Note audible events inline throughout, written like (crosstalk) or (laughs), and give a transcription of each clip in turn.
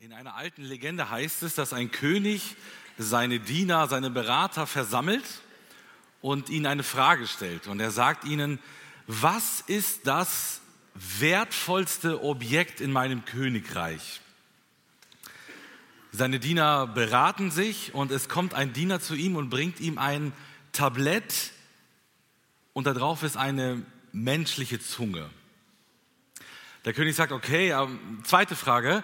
In einer alten Legende heißt es, dass ein König seine Diener, seine Berater versammelt und ihnen eine Frage stellt. Und er sagt ihnen, was ist das wertvollste Objekt in meinem Königreich? Seine Diener beraten sich und es kommt ein Diener zu ihm und bringt ihm ein Tablett und darauf ist eine menschliche Zunge. Der König sagt, okay, ähm, zweite Frage,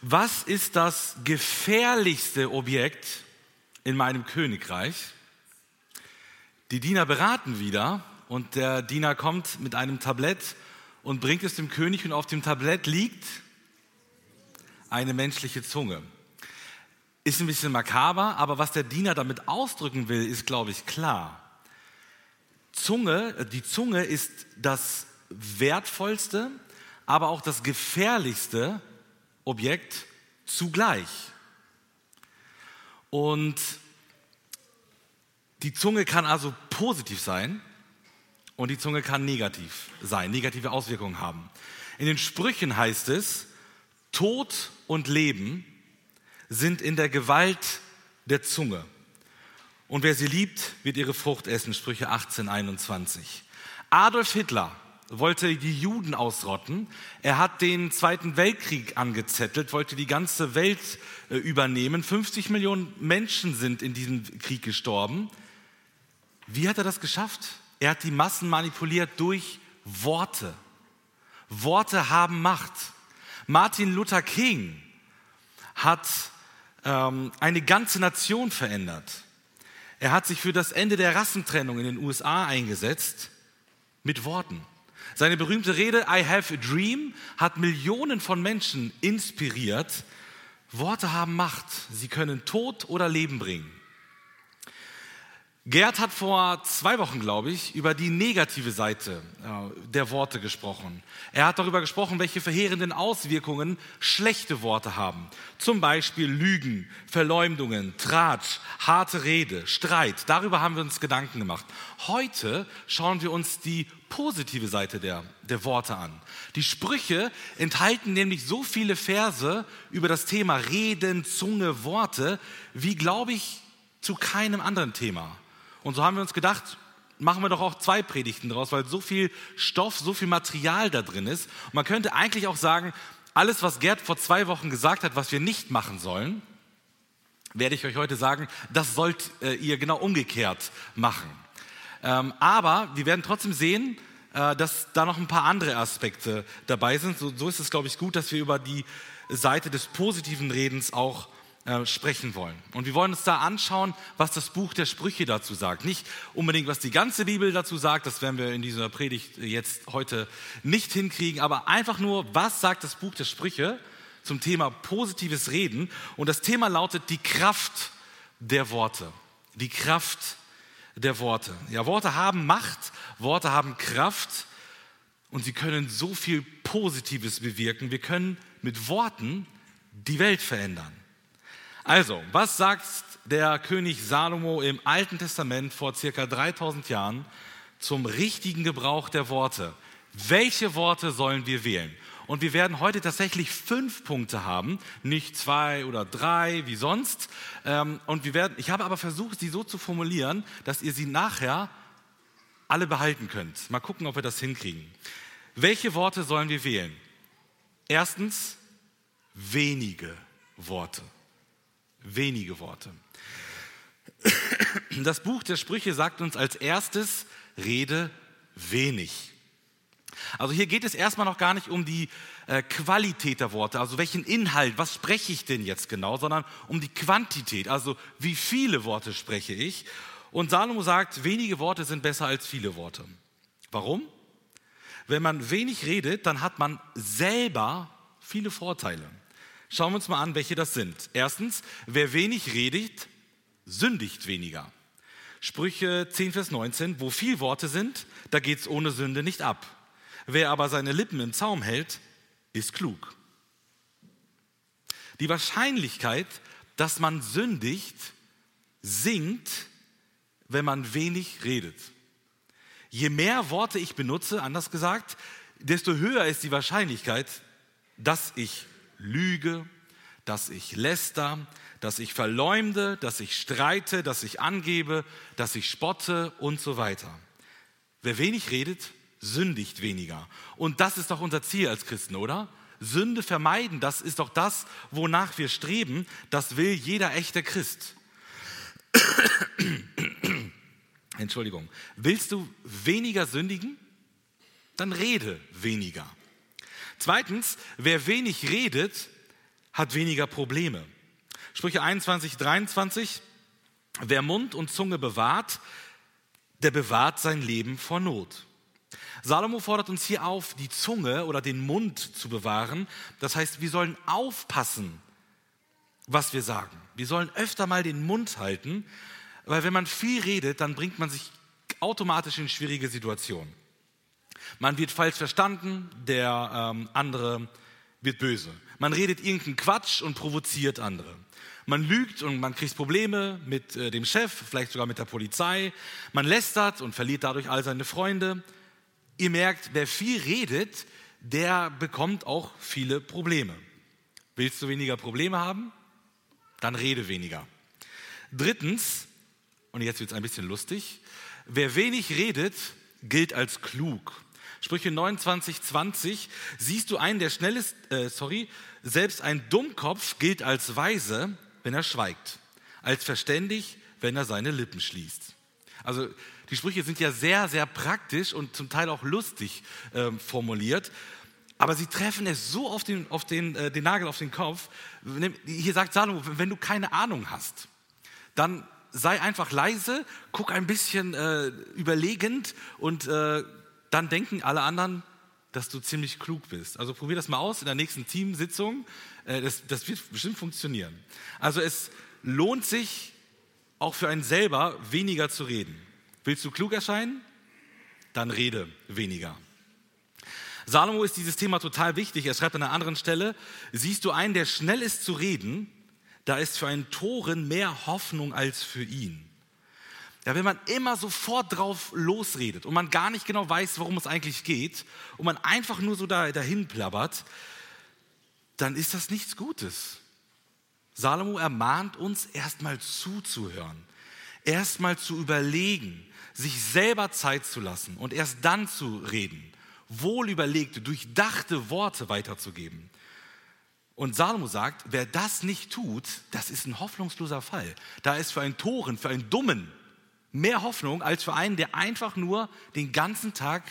was ist das gefährlichste Objekt in meinem Königreich? Die Diener beraten wieder und der Diener kommt mit einem Tablett und bringt es dem König und auf dem Tablett liegt eine menschliche Zunge. Ist ein bisschen makaber, aber was der Diener damit ausdrücken will, ist, glaube ich, klar. Zunge, die Zunge ist das wertvollste, aber auch das gefährlichste Objekt zugleich. Und die Zunge kann also positiv sein und die Zunge kann negativ sein, negative Auswirkungen haben. In den Sprüchen heißt es, Tod und Leben sind in der Gewalt der Zunge. Und wer sie liebt, wird ihre Frucht essen. Sprüche 18, 21. Adolf Hitler wollte die Juden ausrotten. Er hat den Zweiten Weltkrieg angezettelt, wollte die ganze Welt äh, übernehmen. 50 Millionen Menschen sind in diesem Krieg gestorben. Wie hat er das geschafft? Er hat die Massen manipuliert durch Worte. Worte haben Macht. Martin Luther King hat ähm, eine ganze Nation verändert. Er hat sich für das Ende der Rassentrennung in den USA eingesetzt mit Worten. Seine berühmte Rede I have a dream hat Millionen von Menschen inspiriert. Worte haben Macht. Sie können Tod oder Leben bringen. Gerd hat vor zwei Wochen, glaube ich, über die negative Seite äh, der Worte gesprochen. Er hat darüber gesprochen, welche verheerenden Auswirkungen schlechte Worte haben. Zum Beispiel Lügen, Verleumdungen, Tratsch, harte Rede, Streit. Darüber haben wir uns Gedanken gemacht. Heute schauen wir uns die positive Seite der, der Worte an. Die Sprüche enthalten nämlich so viele Verse über das Thema Reden, Zunge, Worte, wie, glaube ich, zu keinem anderen Thema. Und so haben wir uns gedacht, machen wir doch auch zwei Predigten draus, weil so viel Stoff, so viel Material da drin ist. Und man könnte eigentlich auch sagen, alles, was Gerd vor zwei Wochen gesagt hat, was wir nicht machen sollen, werde ich euch heute sagen, das sollt äh, ihr genau umgekehrt machen. Ähm, aber wir werden trotzdem sehen, äh, dass da noch ein paar andere Aspekte dabei sind. So, so ist es, glaube ich, gut, dass wir über die Seite des positiven Redens auch äh, sprechen wollen. Und wir wollen uns da anschauen, was das Buch der Sprüche dazu sagt. Nicht unbedingt, was die ganze Bibel dazu sagt, das werden wir in dieser Predigt jetzt heute nicht hinkriegen, aber einfach nur, was sagt das Buch der Sprüche zum Thema positives Reden. Und das Thema lautet die Kraft der Worte. Die Kraft der Worte. Ja, Worte haben Macht, Worte haben Kraft und sie können so viel Positives bewirken. Wir können mit Worten die Welt verändern. Also, was sagt der König Salomo im Alten Testament vor circa 3000 Jahren zum richtigen Gebrauch der Worte? Welche Worte sollen wir wählen? Und wir werden heute tatsächlich fünf Punkte haben, nicht zwei oder drei wie sonst. Ähm, und wir werden, ich habe aber versucht, sie so zu formulieren, dass ihr sie nachher alle behalten könnt. Mal gucken, ob wir das hinkriegen. Welche Worte sollen wir wählen? Erstens, wenige Worte wenige Worte. Das Buch der Sprüche sagt uns als erstes, rede wenig. Also hier geht es erstmal noch gar nicht um die äh, Qualität der Worte, also welchen Inhalt, was spreche ich denn jetzt genau, sondern um die Quantität, also wie viele Worte spreche ich. Und Salomo sagt, wenige Worte sind besser als viele Worte. Warum? Wenn man wenig redet, dann hat man selber viele Vorteile. Schauen wir uns mal an, welche das sind. Erstens, wer wenig redet, sündigt weniger. Sprüche 10, Vers 19, wo viel Worte sind, da geht es ohne Sünde nicht ab. Wer aber seine Lippen im Zaum hält, ist klug. Die Wahrscheinlichkeit, dass man sündigt, sinkt, wenn man wenig redet. Je mehr Worte ich benutze, anders gesagt, desto höher ist die Wahrscheinlichkeit, dass ich lüge, dass ich läster, dass ich verleumde, dass ich streite, dass ich angebe, dass ich spotte und so weiter. Wer wenig redet, sündigt weniger. Und das ist doch unser Ziel als Christen, oder? Sünde vermeiden, das ist doch das, wonach wir streben. Das will jeder echte Christ. Entschuldigung. Willst du weniger sündigen? Dann rede weniger. Zweitens, wer wenig redet, hat weniger Probleme. Sprüche 21, 23. Wer Mund und Zunge bewahrt, der bewahrt sein Leben vor Not. Salomo fordert uns hier auf, die Zunge oder den Mund zu bewahren. Das heißt, wir sollen aufpassen, was wir sagen. Wir sollen öfter mal den Mund halten, weil wenn man viel redet, dann bringt man sich automatisch in schwierige Situationen. Man wird falsch verstanden, der ähm, andere wird böse. Man redet irgendeinen Quatsch und provoziert andere. Man lügt und man kriegt Probleme mit äh, dem Chef, vielleicht sogar mit der Polizei. Man lästert und verliert dadurch all seine Freunde. Ihr merkt, wer viel redet, der bekommt auch viele Probleme. Willst du weniger Probleme haben? Dann rede weniger. Drittens, und jetzt wird es ein bisschen lustig, wer wenig redet, gilt als klug. Sprüche 29, 20, siehst du einen, der schnell ist, äh, sorry, selbst ein Dummkopf gilt als weise, wenn er schweigt, als verständig, wenn er seine Lippen schließt. Also die Sprüche sind ja sehr, sehr praktisch und zum Teil auch lustig äh, formuliert. Aber sie treffen es so auf den, auf den, äh, den Nagel auf den Kopf. Hier sagt Salomo, wenn du keine Ahnung hast, dann sei einfach leise, guck ein bisschen äh, überlegend und äh, dann denken alle anderen, dass du ziemlich klug bist. Also probier das mal aus in der nächsten Teamsitzung. Äh, das, das wird bestimmt funktionieren. Also es lohnt sich auch für einen selber weniger zu reden. Willst du klug erscheinen? Dann rede weniger. Salomo ist dieses Thema total wichtig. Er schreibt an einer anderen Stelle, siehst du einen, der schnell ist zu reden, da ist für einen Toren mehr Hoffnung als für ihn. Ja, wenn man immer sofort drauf losredet und man gar nicht genau weiß, worum es eigentlich geht und man einfach nur so da, dahin plappert, dann ist das nichts Gutes. Salomo ermahnt uns, erstmal zuzuhören, erstmal zu überlegen, sich selber Zeit zu lassen und erst dann zu reden, wohlüberlegte, durchdachte Worte weiterzugeben. Und Salomo sagt, wer das nicht tut, das ist ein hoffnungsloser Fall. Da ist für einen Toren, für einen Dummen mehr Hoffnung als für einen, der einfach nur den ganzen Tag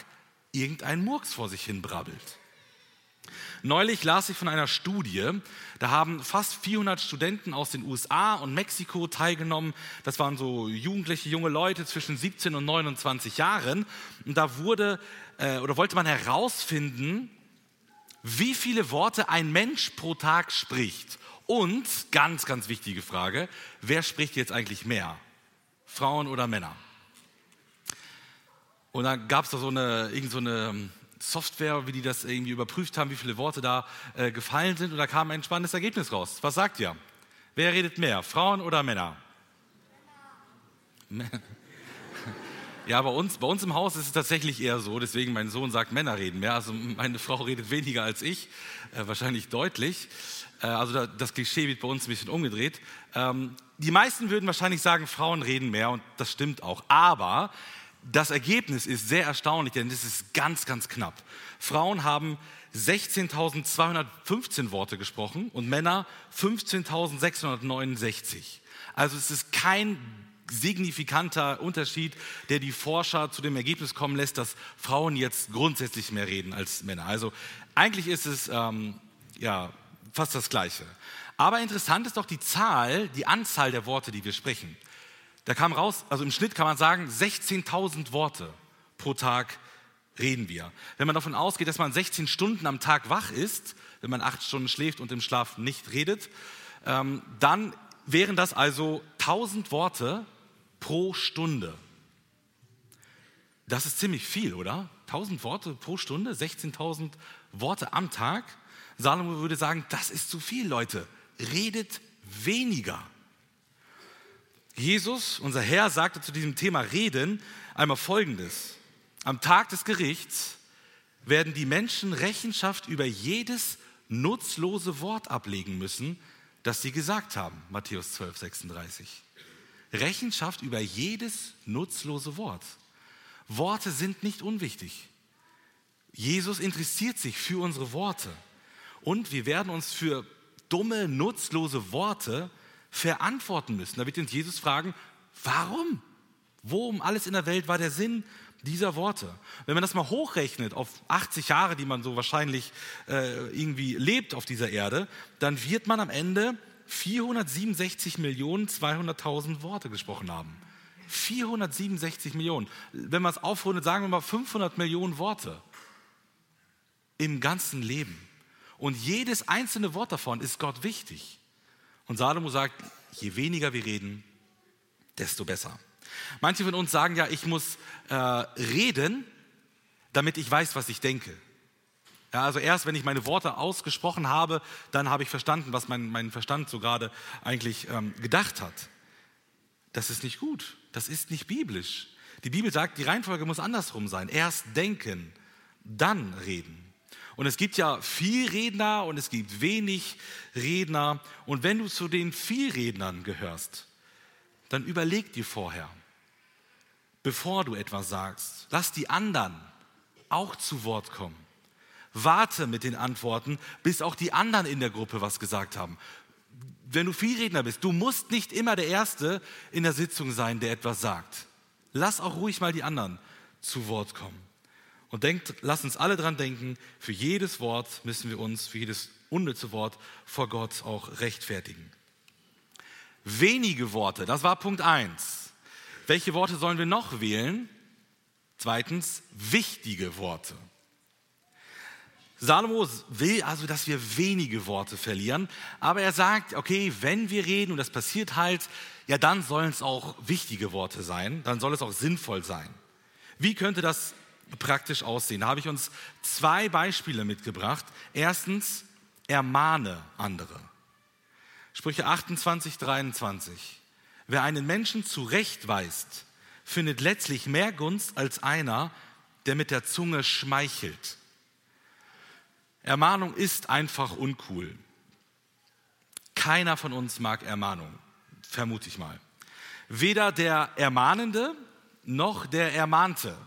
irgendeinen Murks vor sich hin brabbelt. Neulich las ich von einer Studie, da haben fast 400 Studenten aus den USA und Mexiko teilgenommen. Das waren so jugendliche, junge Leute zwischen 17 und 29 Jahren. Und da wurde äh, oder wollte man herausfinden, wie viele Worte ein Mensch pro Tag spricht. Und, ganz, ganz wichtige Frage, wer spricht jetzt eigentlich mehr? Frauen oder Männer. Und dann gab es da so eine, irgend so eine ähm, Software, wie die das irgendwie überprüft haben, wie viele Worte da äh, gefallen sind. Und da kam ein spannendes Ergebnis raus. Was sagt ihr? Wer redet mehr, Frauen oder Männer? Männer. (laughs) Ja, bei uns, bei uns im Haus ist es tatsächlich eher so, deswegen mein Sohn sagt, Männer reden mehr. Also meine Frau redet weniger als ich, äh, wahrscheinlich deutlich. Äh, also da, das Klischee wird bei uns ein bisschen umgedreht. Ähm, die meisten würden wahrscheinlich sagen, Frauen reden mehr und das stimmt auch. Aber das Ergebnis ist sehr erstaunlich, denn es ist ganz, ganz knapp. Frauen haben 16.215 Worte gesprochen und Männer 15.669. Also es ist kein signifikanter Unterschied, der die Forscher zu dem Ergebnis kommen lässt, dass Frauen jetzt grundsätzlich mehr reden als Männer. Also eigentlich ist es ähm, ja fast das Gleiche. Aber interessant ist doch die Zahl, die Anzahl der Worte, die wir sprechen. Da kam raus, also im Schnitt kann man sagen, 16.000 Worte pro Tag reden wir. Wenn man davon ausgeht, dass man 16 Stunden am Tag wach ist, wenn man acht Stunden schläft und im Schlaf nicht redet, ähm, dann wären das also 1000 Worte pro Stunde. Das ist ziemlich viel, oder? 1000 Worte pro Stunde, 16.000 Worte am Tag. Salomo würde sagen, das ist zu viel, Leute redet weniger. Jesus, unser Herr, sagte zu diesem Thema Reden einmal Folgendes. Am Tag des Gerichts werden die Menschen Rechenschaft über jedes nutzlose Wort ablegen müssen, das sie gesagt haben. Matthäus 12, 36. Rechenschaft über jedes nutzlose Wort. Worte sind nicht unwichtig. Jesus interessiert sich für unsere Worte. Und wir werden uns für dumme, nutzlose Worte verantworten müssen. Da wird uns Jesus fragen, warum? Wo um alles in der Welt war der Sinn dieser Worte? Wenn man das mal hochrechnet auf 80 Jahre, die man so wahrscheinlich äh, irgendwie lebt auf dieser Erde, dann wird man am Ende 467 Millionen 200.000 Worte gesprochen haben. 467 Millionen. Wenn man es aufrundet, sagen wir mal 500 Millionen Worte im ganzen Leben. Und jedes einzelne Wort davon ist Gott wichtig. Und Salomo sagt, je weniger wir reden, desto besser. Manche von uns sagen ja, ich muss äh, reden, damit ich weiß, was ich denke. Ja, also erst wenn ich meine Worte ausgesprochen habe, dann habe ich verstanden, was mein, mein Verstand so gerade eigentlich ähm, gedacht hat. Das ist nicht gut. Das ist nicht biblisch. Die Bibel sagt, die Reihenfolge muss andersrum sein. Erst denken, dann reden. Und es gibt ja viel Redner und es gibt wenig Redner. Und wenn du zu den Vielrednern gehörst, dann überleg dir vorher, bevor du etwas sagst. Lass die anderen auch zu Wort kommen. Warte mit den Antworten, bis auch die anderen in der Gruppe was gesagt haben. Wenn du Vielredner bist, du musst nicht immer der Erste in der Sitzung sein, der etwas sagt. Lass auch ruhig mal die anderen zu Wort kommen. Und denkt, lass uns alle dran denken, für jedes Wort müssen wir uns, für jedes unnütze Wort vor Gott auch rechtfertigen. Wenige Worte, das war Punkt 1. Welche Worte sollen wir noch wählen? Zweitens, wichtige Worte. Salomo will also, dass wir wenige Worte verlieren, aber er sagt, okay, wenn wir reden und das passiert halt, ja, dann sollen es auch wichtige Worte sein, dann soll es auch sinnvoll sein. Wie könnte das praktisch aussehen? Da habe ich uns zwei Beispiele mitgebracht. Erstens, ermahne andere. Sprüche 28, 23. Wer einen Menschen zurechtweist, findet letztlich mehr Gunst als einer, der mit der Zunge schmeichelt. Ermahnung ist einfach uncool. Keiner von uns mag Ermahnung, vermute ich mal. Weder der Ermahnende noch der Ermahnte.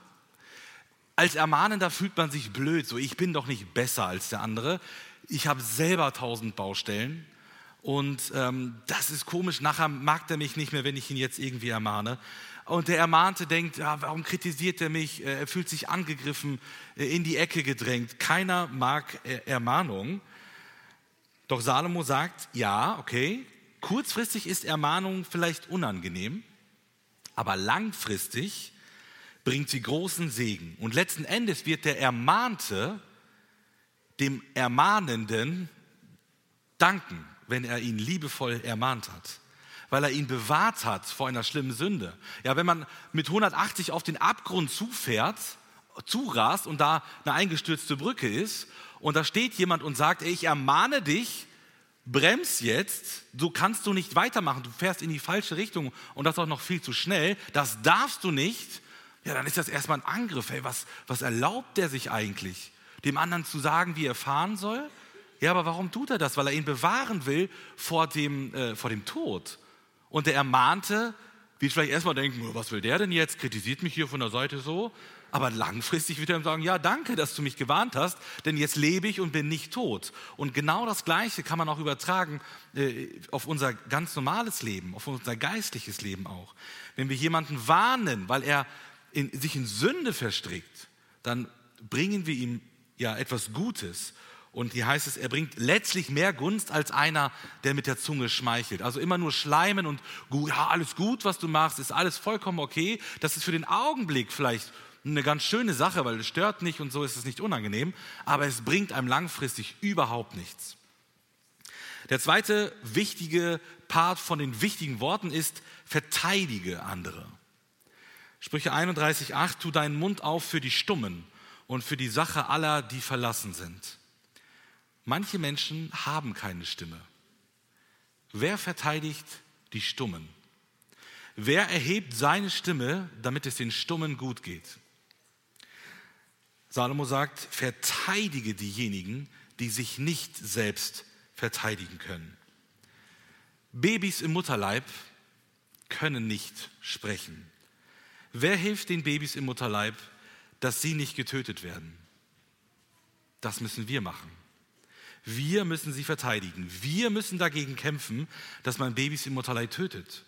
Als Ermahnender fühlt man sich blöd, so ich bin doch nicht besser als der andere. Ich habe selber tausend Baustellen und ähm, das ist komisch. Nachher mag der mich nicht mehr, wenn ich ihn jetzt irgendwie ermahne. Und der Ermahnte denkt, ja, warum kritisiert er mich? Äh, er fühlt sich angegriffen, äh, in die Ecke gedrängt. Keiner mag äh, Ermahnung. Doch Salomo sagt, ja, okay, kurzfristig ist Ermahnung vielleicht unangenehm, aber langfristig bringt sie großen Segen. Und letzten Endes wird der Ermahnte dem Ermahnenden danken, wenn er ihn liebevoll ermahnt hat weil er ihn bewahrt hat vor einer schlimmen Sünde. Ja, wenn man mit 180 auf den Abgrund zufährt, zurast und da eine eingestürzte Brücke ist und da steht jemand und sagt, ey, ich ermahne dich, brems jetzt, so kannst du nicht weitermachen, du fährst in die falsche Richtung und das auch noch viel zu schnell, das darfst du nicht, ja, dann ist das erstmal ein Angriff. Hey, was, was erlaubt der sich eigentlich? Dem anderen zu sagen, wie er fahren soll? Ja, aber warum tut er das? Weil er ihn bewahren will vor dem, äh, vor dem Tod. Und der Ermahnte wird vielleicht erstmal denken, oh, was will der denn jetzt? Kritisiert mich hier von der Seite so. Aber langfristig wird er ihm sagen, ja, danke, dass du mich gewarnt hast, denn jetzt lebe ich und bin nicht tot. Und genau das Gleiche kann man auch übertragen äh, auf unser ganz normales Leben, auf unser geistliches Leben auch. Wenn wir jemanden warnen, weil er in, sich in Sünde verstrickt, dann bringen wir ihm ja etwas Gutes und hier heißt es, er bringt letztlich mehr Gunst als einer, der mit der Zunge schmeichelt. Also immer nur schleimen und ja, alles gut, was du machst, ist alles vollkommen okay. Das ist für den Augenblick vielleicht eine ganz schöne Sache, weil es stört nicht und so ist es nicht unangenehm, aber es bringt einem langfristig überhaupt nichts. Der zweite wichtige Part von den wichtigen Worten ist, verteidige andere. Sprüche 31,8, tu deinen Mund auf für die Stummen und für die Sache aller, die verlassen sind. Manche Menschen haben keine Stimme. Wer verteidigt die Stummen? Wer erhebt seine Stimme, damit es den Stummen gut geht? Salomo sagt, verteidige diejenigen, die sich nicht selbst verteidigen können. Babys im Mutterleib können nicht sprechen. Wer hilft den Babys im Mutterleib, dass sie nicht getötet werden? Das müssen wir machen. Wir müssen sie verteidigen. Wir müssen dagegen kämpfen, dass man Babys im Mutterleib tötet.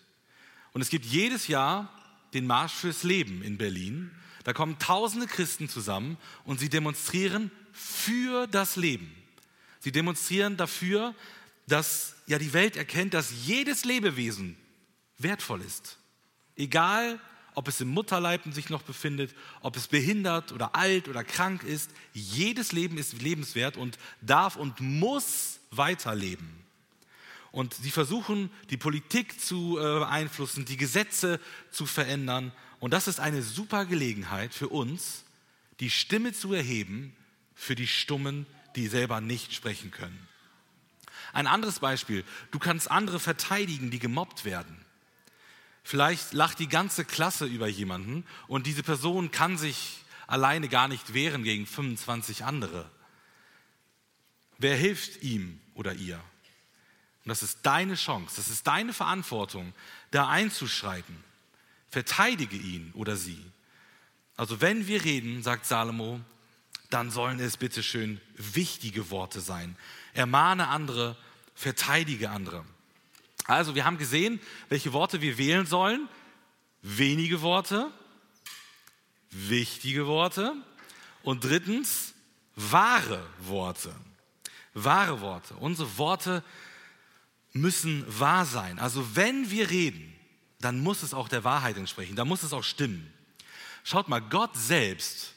Und es gibt jedes Jahr den Marsch fürs Leben in Berlin. Da kommen tausende Christen zusammen und sie demonstrieren für das Leben. Sie demonstrieren dafür, dass ja die Welt erkennt, dass jedes Lebewesen wertvoll ist. Egal, ob es im Mutterleib sich noch befindet, ob es behindert oder alt oder krank ist, jedes Leben ist lebenswert und darf und muss weiterleben. Und sie versuchen, die Politik zu äh, beeinflussen, die Gesetze zu verändern. Und das ist eine super Gelegenheit für uns, die Stimme zu erheben für die Stummen, die selber nicht sprechen können. Ein anderes Beispiel, du kannst andere verteidigen, die gemobbt werden. Vielleicht lacht die ganze Klasse über jemanden und diese Person kann sich alleine gar nicht wehren gegen 25 andere. Wer hilft ihm oder ihr? Und das ist deine Chance, das ist deine Verantwortung, da einzuschreiten. Verteidige ihn oder sie. Also wenn wir reden, sagt Salomo, dann sollen es bitteschön wichtige Worte sein. Ermahne andere, verteidige andere. Also wir haben gesehen, welche Worte wir wählen sollen. Wenige Worte, wichtige Worte und drittens wahre Worte. Wahre Worte. Unsere Worte müssen wahr sein. Also wenn wir reden, dann muss es auch der Wahrheit entsprechen, dann muss es auch stimmen. Schaut mal, Gott selbst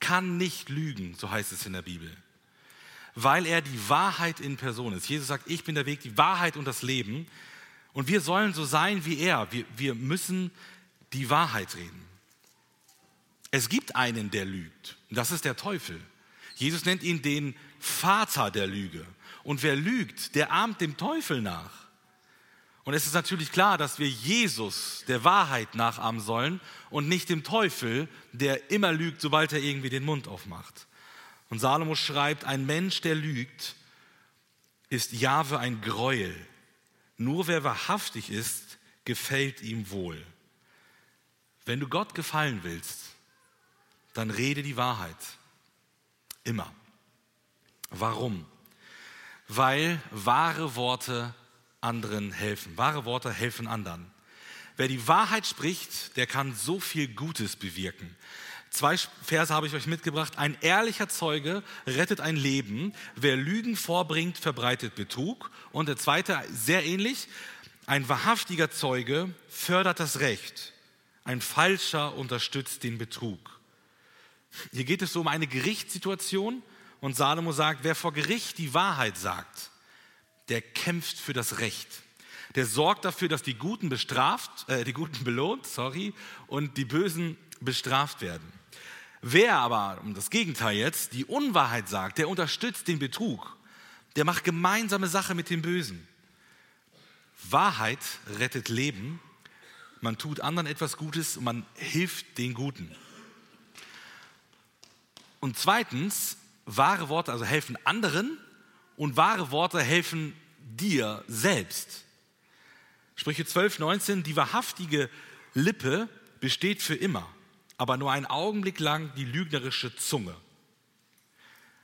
kann nicht lügen, so heißt es in der Bibel, weil er die Wahrheit in Person ist. Jesus sagt, ich bin der Weg, die Wahrheit und das Leben. Und wir sollen so sein wie er. Wir, wir müssen die Wahrheit reden. Es gibt einen, der lügt. Das ist der Teufel. Jesus nennt ihn den Vater der Lüge. Und wer lügt, der ahmt dem Teufel nach. Und es ist natürlich klar, dass wir Jesus der Wahrheit nachahmen sollen und nicht dem Teufel, der immer lügt, sobald er irgendwie den Mund aufmacht. Und Salomo schreibt, ein Mensch, der lügt, ist Jahwe ein Gräuel. Nur wer wahrhaftig ist, gefällt ihm wohl. Wenn du Gott gefallen willst, dann rede die Wahrheit. Immer. Warum? Weil wahre Worte anderen helfen. Wahre Worte helfen anderen. Wer die Wahrheit spricht, der kann so viel Gutes bewirken. Zwei Verse habe ich euch mitgebracht. Ein ehrlicher Zeuge rettet ein Leben. Wer Lügen vorbringt, verbreitet Betrug. Und der zweite, sehr ähnlich. Ein wahrhaftiger Zeuge fördert das Recht. Ein falscher unterstützt den Betrug. Hier geht es so um eine Gerichtssituation. Und Salomo sagt, wer vor Gericht die Wahrheit sagt, der kämpft für das Recht. Der sorgt dafür, dass die Guten bestraft, äh, die Guten belohnt, sorry, und die Bösen bestraft werden. Wer aber, um das Gegenteil jetzt, die Unwahrheit sagt, der unterstützt den Betrug, der macht gemeinsame Sache mit dem Bösen. Wahrheit rettet Leben, man tut anderen etwas Gutes und man hilft den Guten. Und zweitens, wahre Worte also helfen anderen und wahre Worte helfen dir selbst. Sprüche 12, 19, die wahrhaftige Lippe besteht für immer, aber nur einen Augenblick lang die lügnerische Zunge.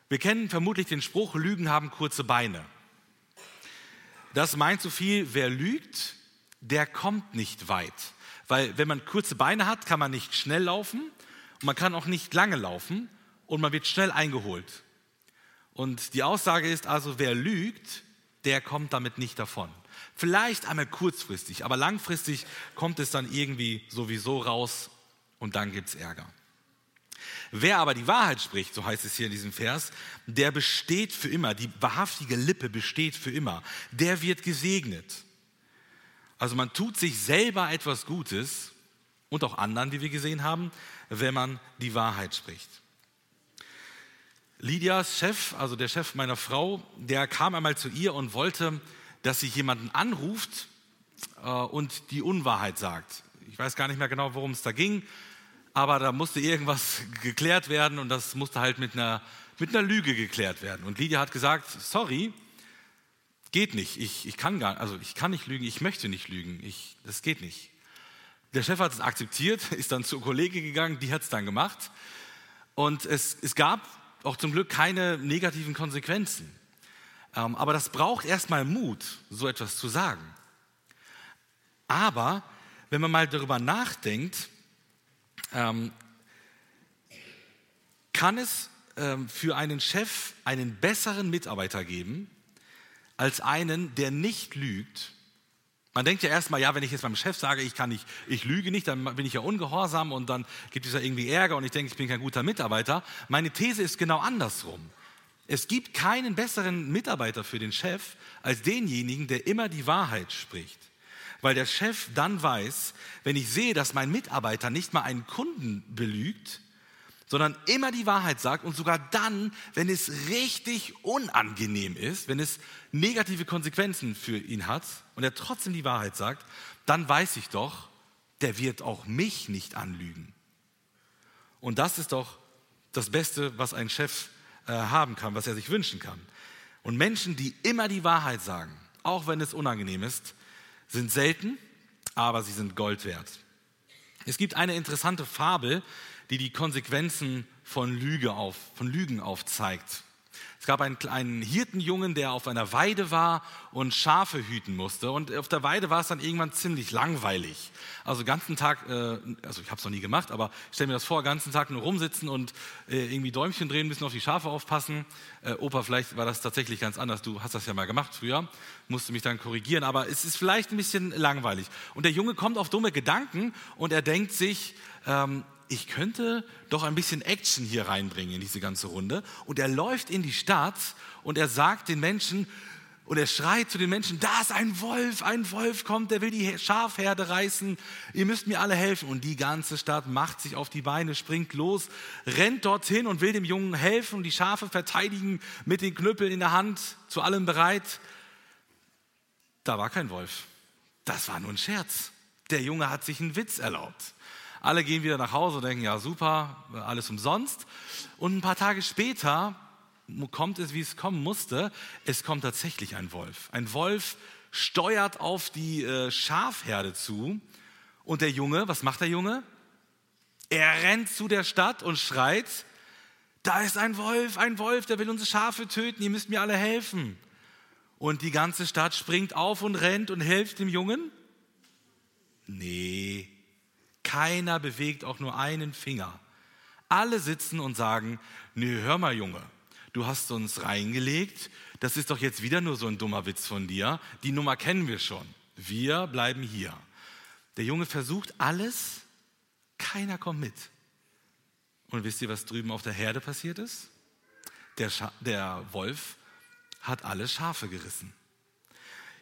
Wir kennen vermutlich den Spruch, Lügen haben kurze Beine. Das meint so viel, wer lügt, der kommt nicht weit. Weil wenn man kurze Beine hat, kann man nicht schnell laufen und man kann auch nicht lange laufen und man wird schnell eingeholt. Und die Aussage ist also, wer lügt, der kommt damit nicht davon. Vielleicht einmal kurzfristig, aber langfristig kommt es dann irgendwie sowieso raus und dann gibt es Ärger. Wer aber die Wahrheit spricht, so heißt es hier in diesem Vers, der besteht für immer, die wahrhaftige Lippe besteht für immer, der wird gesegnet. Also man tut sich selber etwas Gutes und auch anderen, wie wir gesehen haben, wenn man die Wahrheit spricht. Lydias Chef, also der Chef meiner Frau, der kam einmal zu ihr und wollte, dass sie jemanden anruft äh, und die Unwahrheit sagt. Ich weiß gar nicht mehr genau, worum es da ging, aber da musste irgendwas geklärt werden und das musste halt mit einer, mit einer Lüge geklärt werden. Und Lydia hat gesagt, sorry, Geht nicht. Ich, ich kann gar, also ich kann nicht lügen, ich möchte nicht lügen. Ich, das geht nicht. Der Chef hat es akzeptiert, (laughs) ist dann zur Kollegin gegangen, die hat es dann gemacht. Und es, es gab auch zum Glück keine negativen Konsequenzen. Ähm, aber das braucht erstmal Mut, so etwas zu sagen. Aber wenn man mal darüber nachdenkt, ähm, kann es ähm, für einen Chef einen besseren Mitarbeiter geben, als einen, der nicht lügt. Man denkt ja erstmal, ja, wenn ich jetzt meinem Chef sage, ich kann nicht, ich lüge nicht, dann bin ich ja ungehorsam und dann gibt es ja irgendwie Ärger und ich denke, ich bin kein guter Mitarbeiter. Meine These ist genau andersrum. Es gibt keinen besseren Mitarbeiter für den Chef als denjenigen, der immer die Wahrheit spricht. Weil der Chef dann weiß, wenn ich sehe, dass mein Mitarbeiter nicht mal einen Kunden belügt, sondern immer die Wahrheit sagt und sogar dann, wenn es richtig unangenehm ist, wenn es negative Konsequenzen für ihn hat und er trotzdem die Wahrheit sagt, dann weiß ich doch, der wird auch mich nicht anlügen. Und das ist doch das Beste, was ein Chef äh, haben kann, was er sich wünschen kann. Und Menschen, die immer die Wahrheit sagen, auch wenn es unangenehm ist, sind selten, aber sie sind Gold wert. Es gibt eine interessante Fabel, die die Konsequenzen von, Lüge auf, von Lügen aufzeigt. Es gab einen kleinen Hirtenjungen, der auf einer Weide war und Schafe hüten musste. Und auf der Weide war es dann irgendwann ziemlich langweilig. Also ganzen Tag, äh, also ich habe es noch nie gemacht, aber ich stelle mir das vor, den ganzen Tag nur rumsitzen und äh, irgendwie Däumchen drehen, müssen auf die Schafe aufpassen. Äh, Opa, vielleicht war das tatsächlich ganz anders. Du hast das ja mal gemacht früher, musste mich dann korrigieren, aber es ist vielleicht ein bisschen langweilig. Und der Junge kommt auf dumme Gedanken und er denkt sich, ähm, ich könnte doch ein bisschen Action hier reinbringen in diese ganze Runde. Und er läuft in die Stadt und er sagt den Menschen, und er schreit zu den Menschen, da ist ein Wolf, ein Wolf kommt, der will die Schafherde reißen, ihr müsst mir alle helfen. Und die ganze Stadt macht sich auf die Beine, springt los, rennt dorthin und will dem Jungen helfen und die Schafe verteidigen mit den Knüppeln in der Hand, zu allem bereit. Da war kein Wolf. Das war nur ein Scherz. Der Junge hat sich einen Witz erlaubt. Alle gehen wieder nach Hause und denken, ja super, alles umsonst. Und ein paar Tage später kommt es, wie es kommen musste. Es kommt tatsächlich ein Wolf. Ein Wolf steuert auf die äh, Schafherde zu. Und der Junge, was macht der Junge? Er rennt zu der Stadt und schreit, da ist ein Wolf, ein Wolf, der will unsere Schafe töten, ihr müsst mir alle helfen. Und die ganze Stadt springt auf und rennt und hilft dem Jungen? Nee, keiner bewegt auch nur einen Finger. Alle sitzen und sagen, nö, hör mal Junge, du hast uns reingelegt, das ist doch jetzt wieder nur so ein dummer Witz von dir, die Nummer kennen wir schon, wir bleiben hier. Der Junge versucht alles, keiner kommt mit. Und wisst ihr, was drüben auf der Herde passiert ist? Der, der Wolf hat alle Schafe gerissen.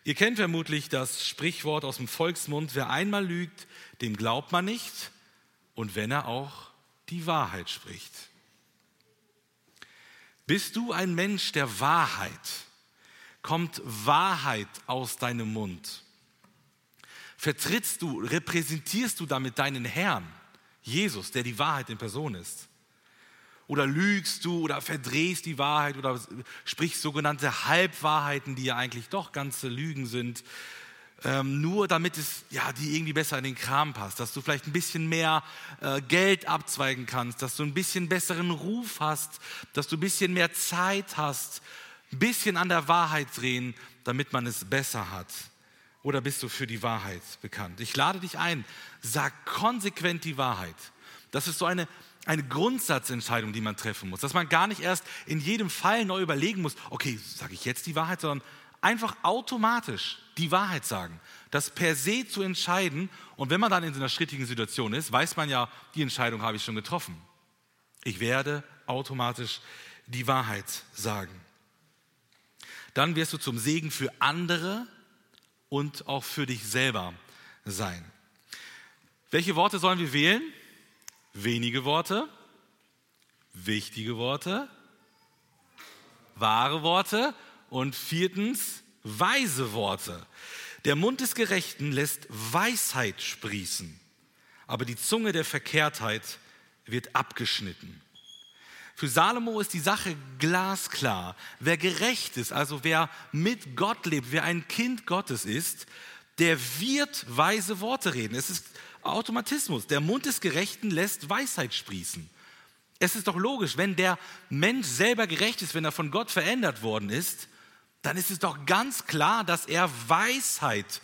Ihr kennt vermutlich das Sprichwort aus dem Volksmund, wer einmal lügt, dem glaubt man nicht und wenn er auch die Wahrheit spricht. Bist du ein Mensch der Wahrheit? Kommt Wahrheit aus deinem Mund? Vertrittst du, repräsentierst du damit deinen Herrn, Jesus, der die Wahrheit in Person ist? Oder lügst du oder verdrehst die Wahrheit oder sprichst sogenannte Halbwahrheiten, die ja eigentlich doch ganze Lügen sind, ähm, nur damit es ja, die irgendwie besser in den Kram passt, dass du vielleicht ein bisschen mehr äh, Geld abzweigen kannst, dass du ein bisschen besseren Ruf hast, dass du ein bisschen mehr Zeit hast, ein bisschen an der Wahrheit drehen, damit man es besser hat. Oder bist du für die Wahrheit bekannt? Ich lade dich ein, sag konsequent die Wahrheit. Das ist so eine eine Grundsatzentscheidung, die man treffen muss. Dass man gar nicht erst in jedem Fall neu überlegen muss, okay, sage ich jetzt die Wahrheit, sondern einfach automatisch die Wahrheit sagen. Das per se zu entscheiden. Und wenn man dann in so einer schrittigen Situation ist, weiß man ja, die Entscheidung habe ich schon getroffen. Ich werde automatisch die Wahrheit sagen. Dann wirst du zum Segen für andere und auch für dich selber sein. Welche Worte sollen wir wählen? Wenige Worte, wichtige Worte, wahre Worte und viertens weise Worte. Der Mund des Gerechten lässt Weisheit sprießen, aber die Zunge der Verkehrtheit wird abgeschnitten. Für Salomo ist die Sache glasklar. Wer gerecht ist, also wer mit Gott lebt, wer ein Kind Gottes ist, der wird weise Worte reden. Es ist Automatismus. Der Mund des Gerechten lässt Weisheit sprießen. Es ist doch logisch, wenn der Mensch selber gerecht ist, wenn er von Gott verändert worden ist, dann ist es doch ganz klar, dass er Weisheit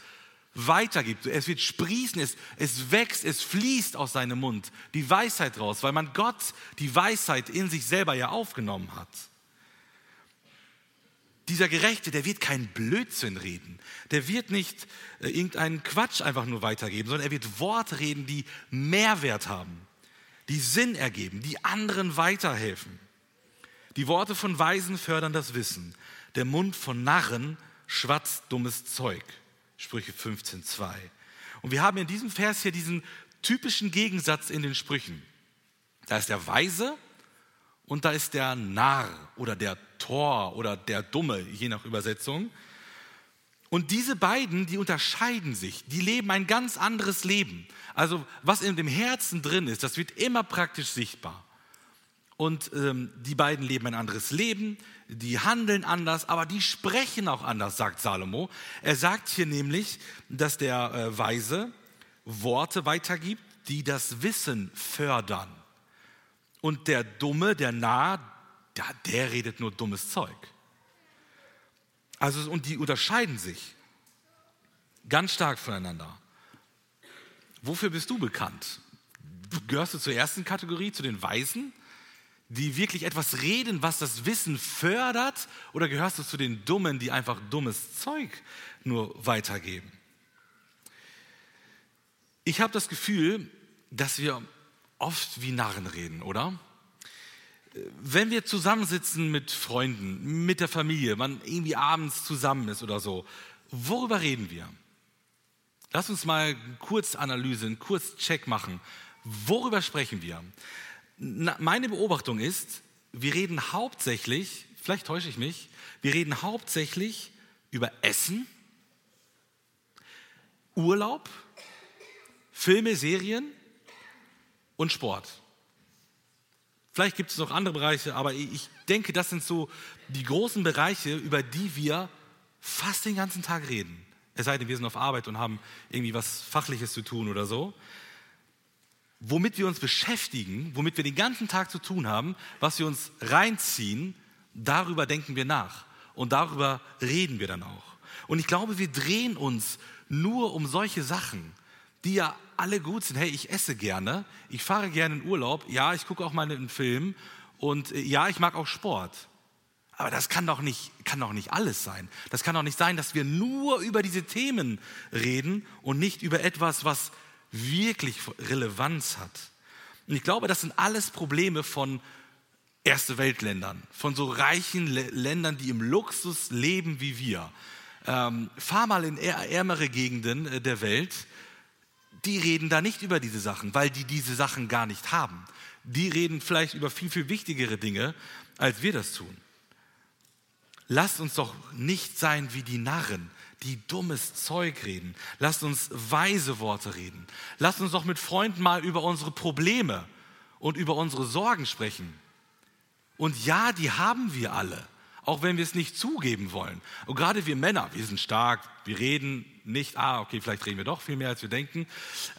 weitergibt. Es wird sprießen, es, es wächst, es fließt aus seinem Mund die Weisheit raus, weil man Gott die Weisheit in sich selber ja aufgenommen hat. Dieser Gerechte, der wird keinen Blödsinn reden. Der wird nicht äh, irgendeinen Quatsch einfach nur weitergeben, sondern er wird Worte reden, die Mehrwert haben, die Sinn ergeben, die anderen weiterhelfen. Die Worte von Weisen fördern das Wissen. Der Mund von Narren schwatzt dummes Zeug. Sprüche 15,2. Und wir haben in diesem Vers hier diesen typischen Gegensatz in den Sprüchen. Da ist der Weise und da ist der Narr oder der Tor oder der Dumme, je nach Übersetzung. Und diese beiden, die unterscheiden sich, die leben ein ganz anderes Leben. Also was in dem Herzen drin ist, das wird immer praktisch sichtbar. Und ähm, die beiden leben ein anderes Leben, die handeln anders, aber die sprechen auch anders, sagt Salomo. Er sagt hier nämlich, dass der äh, Weise Worte weitergibt, die das Wissen fördern. Und der Dumme, der Nah, der, der redet nur dummes Zeug. Also, und die unterscheiden sich ganz stark voneinander. Wofür bist du bekannt? Gehörst du zur ersten Kategorie, zu den Weisen? die wirklich etwas reden, was das Wissen fördert? Oder gehörst du zu den Dummen, die einfach dummes Zeug nur weitergeben? Ich habe das Gefühl, dass wir oft wie Narren reden, oder? Wenn wir zusammensitzen mit Freunden, mit der Familie, man irgendwie abends zusammen ist oder so, worüber reden wir? Lass uns mal eine Kurzanalyse, einen Kurzcheck machen. Worüber sprechen wir? meine Beobachtung ist, wir reden hauptsächlich, vielleicht täusche ich mich, wir reden hauptsächlich über Essen, Urlaub, Filme, Serien und Sport. Vielleicht gibt es noch andere Bereiche, aber ich denke, das sind so die großen Bereiche, über die wir fast den ganzen Tag reden. Es sei denn, wir sind auf Arbeit und haben irgendwie was Fachliches zu tun oder so womit wir uns beschäftigen, womit wir den ganzen Tag zu tun haben, was wir uns reinziehen, darüber denken wir nach und darüber reden wir dann auch. Und ich glaube, wir drehen uns nur um solche Sachen, die ja alle gut sind. Hey, ich esse gerne, ich fahre gerne in Urlaub, ja, ich gucke auch mal einen Film und äh, ja, ich mag auch Sport. Aber das kann doch, nicht, kann doch nicht alles sein. Das kann doch nicht sein, dass wir nur über diese Themen reden und nicht über etwas, was wirklich Relevanz hat. Und ich glaube, das sind alles Probleme von Erste Weltländern, von so reichen Ländern, die im Luxus leben wie wir. Ähm, fahr mal in ärmere Gegenden äh, der Welt, die reden da nicht über diese Sachen, weil die diese Sachen gar nicht haben. Die reden vielleicht über viel, viel wichtigere Dinge, als wir das tun. Lasst uns doch nicht sein wie die Narren, die dummes Zeug reden. Lasst uns weise Worte reden. Lasst uns doch mit Freunden mal über unsere Probleme und über unsere Sorgen sprechen. Und ja, die haben wir alle, auch wenn wir es nicht zugeben wollen. Und gerade wir Männer, wir sind stark, wir reden nicht, ah, okay, vielleicht reden wir doch viel mehr, als wir denken.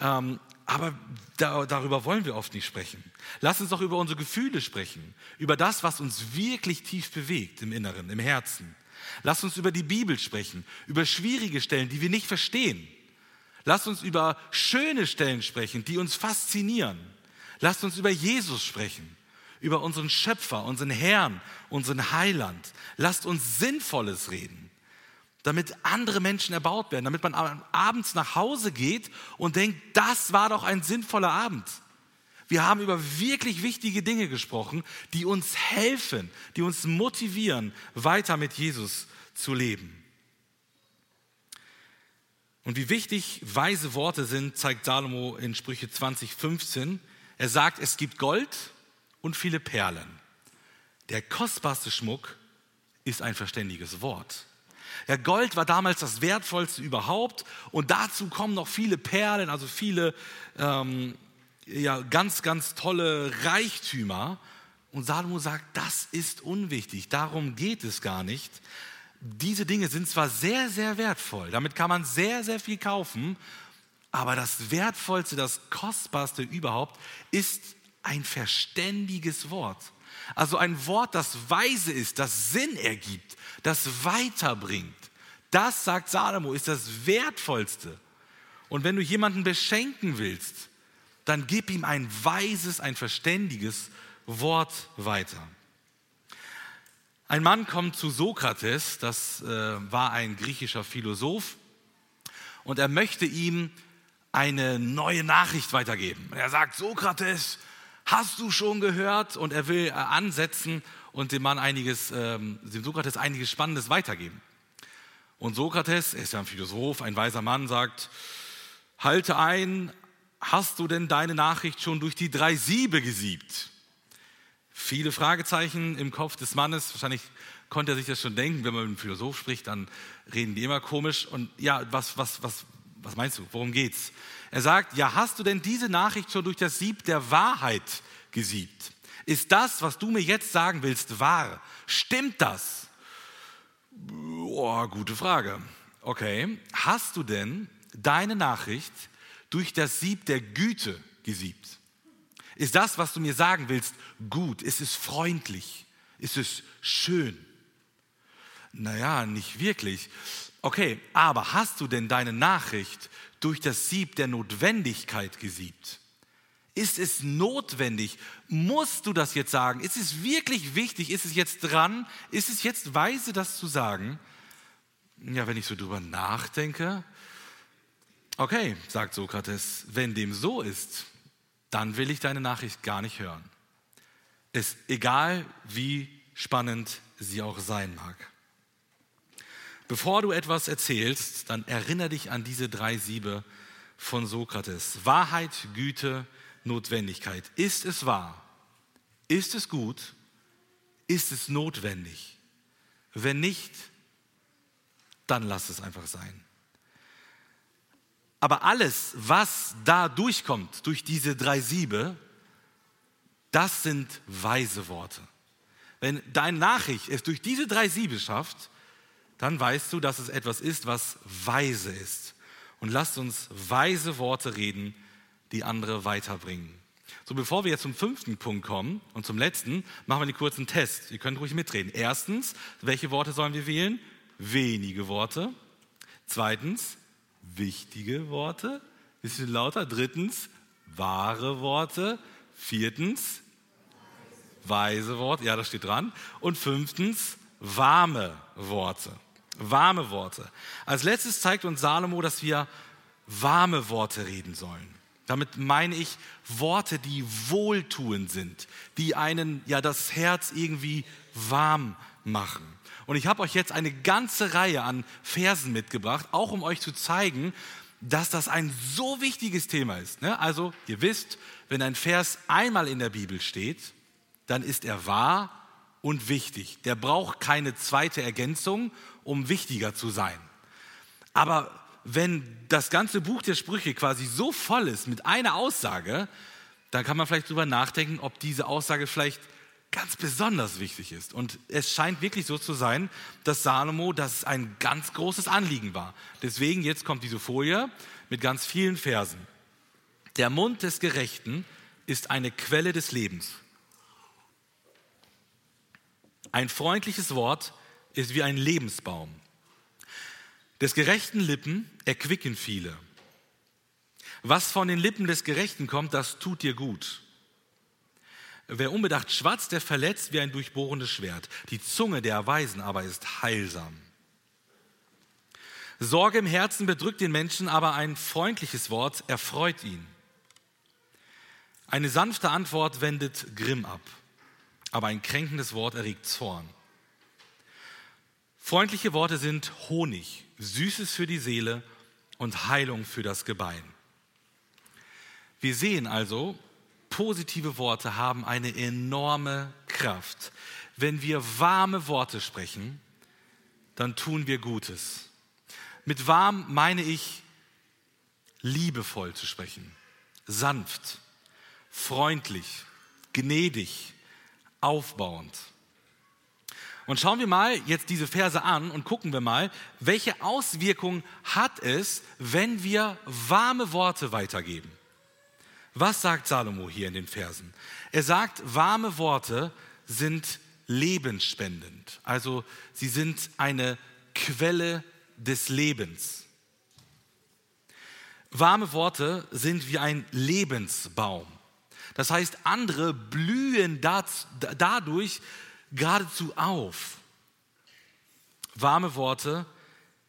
Ähm, aber da, darüber wollen wir oft nicht sprechen. Lass uns doch über unsere Gefühle sprechen, über das, was uns wirklich tief bewegt im Inneren, im Herzen. Lass uns über die Bibel sprechen, über schwierige Stellen, die wir nicht verstehen. Lass uns über schöne Stellen sprechen, die uns faszinieren. Lass uns über Jesus sprechen, über unseren Schöpfer, unseren Herrn, unseren Heiland. Lasst uns Sinnvolles reden, damit andere Menschen erbaut werden, damit man abends nach Hause geht und denkt, das war doch ein sinnvoller Abend. Wir haben über wirklich wichtige Dinge gesprochen, die uns helfen, die uns motivieren, weiter mit Jesus zu leben. Und wie wichtig weise Worte sind, zeigt Salomo in Sprüche 2015. Er sagt, es gibt Gold und viele Perlen. Der kostbarste Schmuck ist ein verständiges Wort. Ja, Gold war damals das wertvollste überhaupt und dazu kommen noch viele Perlen, also viele ähm, ja, ganz, ganz tolle Reichtümer. Und Salomo sagt, das ist unwichtig, darum geht es gar nicht. Diese Dinge sind zwar sehr, sehr wertvoll, damit kann man sehr, sehr viel kaufen, aber das Wertvollste, das Kostbarste überhaupt ist ein verständiges Wort. Also ein Wort, das weise ist, das Sinn ergibt, das weiterbringt. Das, sagt Salomo, ist das Wertvollste. Und wenn du jemanden beschenken willst, dann gib ihm ein weises, ein verständiges Wort weiter. Ein Mann kommt zu Sokrates, das äh, war ein griechischer Philosoph, und er möchte ihm eine neue Nachricht weitergeben. Er sagt, Sokrates, hast du schon gehört? Und er will äh, ansetzen und dem Mann einiges, ähm, dem Sokrates einiges Spannendes weitergeben. Und Sokrates, er ist ja ein Philosoph, ein weiser Mann, sagt, halte ein, hast du denn deine Nachricht schon durch die drei Siebe gesiebt? Viele Fragezeichen im Kopf des Mannes. Wahrscheinlich konnte er sich das schon denken. Wenn man mit einem Philosoph spricht, dann reden die immer komisch. Und ja, was, was, was, was meinst du? Worum geht's? Er sagt, ja, hast du denn diese Nachricht schon durch das Sieb der Wahrheit gesiebt? Ist das, was du mir jetzt sagen willst, wahr? Stimmt das? Oh, gute Frage. Okay. Hast du denn deine Nachricht durch das Sieb der Güte gesiebt? Ist das, was du mir sagen willst, gut? Ist es freundlich? Ist es schön? Naja, nicht wirklich. Okay, aber hast du denn deine Nachricht durch das Sieb der Notwendigkeit gesiebt? Ist es notwendig? Musst du das jetzt sagen? Ist es wirklich wichtig? Ist es jetzt dran? Ist es jetzt weise, das zu sagen? Ja, wenn ich so drüber nachdenke, okay, sagt Sokrates, wenn dem so ist, dann will ich deine Nachricht gar nicht hören. Ist egal, wie spannend sie auch sein mag. Bevor du etwas erzählst, dann erinnere dich an diese drei Siebe von Sokrates. Wahrheit, Güte, Notwendigkeit. Ist es wahr? Ist es gut? Ist es notwendig? Wenn nicht, dann lass es einfach sein. Aber alles, was da durchkommt, durch diese drei Siebe, das sind weise Worte. Wenn deine Nachricht es durch diese drei Siebe schafft, dann weißt du, dass es etwas ist, was weise ist. Und lasst uns weise Worte reden, die andere weiterbringen. So, bevor wir jetzt zum fünften Punkt kommen und zum letzten, machen wir einen kurzen Test. Ihr könnt ruhig mitreden. Erstens, welche Worte sollen wir wählen? Wenige Worte. Zweitens, wichtige Worte, bisschen lauter. Drittens, wahre Worte. Viertens, weise Worte, ja, das steht dran. Und fünftens, warme Worte. Warme Worte. Als letztes zeigt uns Salomo, dass wir warme Worte reden sollen. Damit meine ich Worte, die wohltuend sind, die einen ja das Herz irgendwie warm machen. Und ich habe euch jetzt eine ganze Reihe an Versen mitgebracht, auch um euch zu zeigen, dass das ein so wichtiges Thema ist. Ne? Also, ihr wisst, wenn ein Vers einmal in der Bibel steht, dann ist er wahr und wichtig. Der braucht keine zweite Ergänzung, um wichtiger zu sein. Aber wenn das ganze Buch der Sprüche quasi so voll ist mit einer Aussage, dann kann man vielleicht darüber nachdenken, ob diese Aussage vielleicht ganz besonders wichtig ist. Und es scheint wirklich so zu sein, dass Salomo das ein ganz großes Anliegen war. Deswegen jetzt kommt diese Folie mit ganz vielen Versen. Der Mund des Gerechten ist eine Quelle des Lebens. Ein freundliches Wort ist wie ein Lebensbaum. Des gerechten Lippen erquicken viele. Was von den Lippen des Gerechten kommt, das tut dir gut. Wer unbedacht schwatzt, der verletzt wie ein durchbohrendes Schwert. Die Zunge der Weisen aber ist heilsam. Sorge im Herzen bedrückt den Menschen, aber ein freundliches Wort erfreut ihn. Eine sanfte Antwort wendet Grimm ab, aber ein kränkendes Wort erregt Zorn. Freundliche Worte sind Honig, Süßes für die Seele und Heilung für das Gebein. Wir sehen also, positive Worte haben eine enorme Kraft. Wenn wir warme Worte sprechen, dann tun wir Gutes. Mit warm meine ich liebevoll zu sprechen, sanft, freundlich, gnädig, aufbauend. Und schauen wir mal jetzt diese Verse an und gucken wir mal, welche Auswirkungen hat es, wenn wir warme Worte weitergeben. Was sagt Salomo hier in den Versen? Er sagt, warme Worte sind lebensspendend. Also sie sind eine Quelle des Lebens. Warme Worte sind wie ein Lebensbaum. Das heißt, andere blühen dadurch geradezu auf. Warme Worte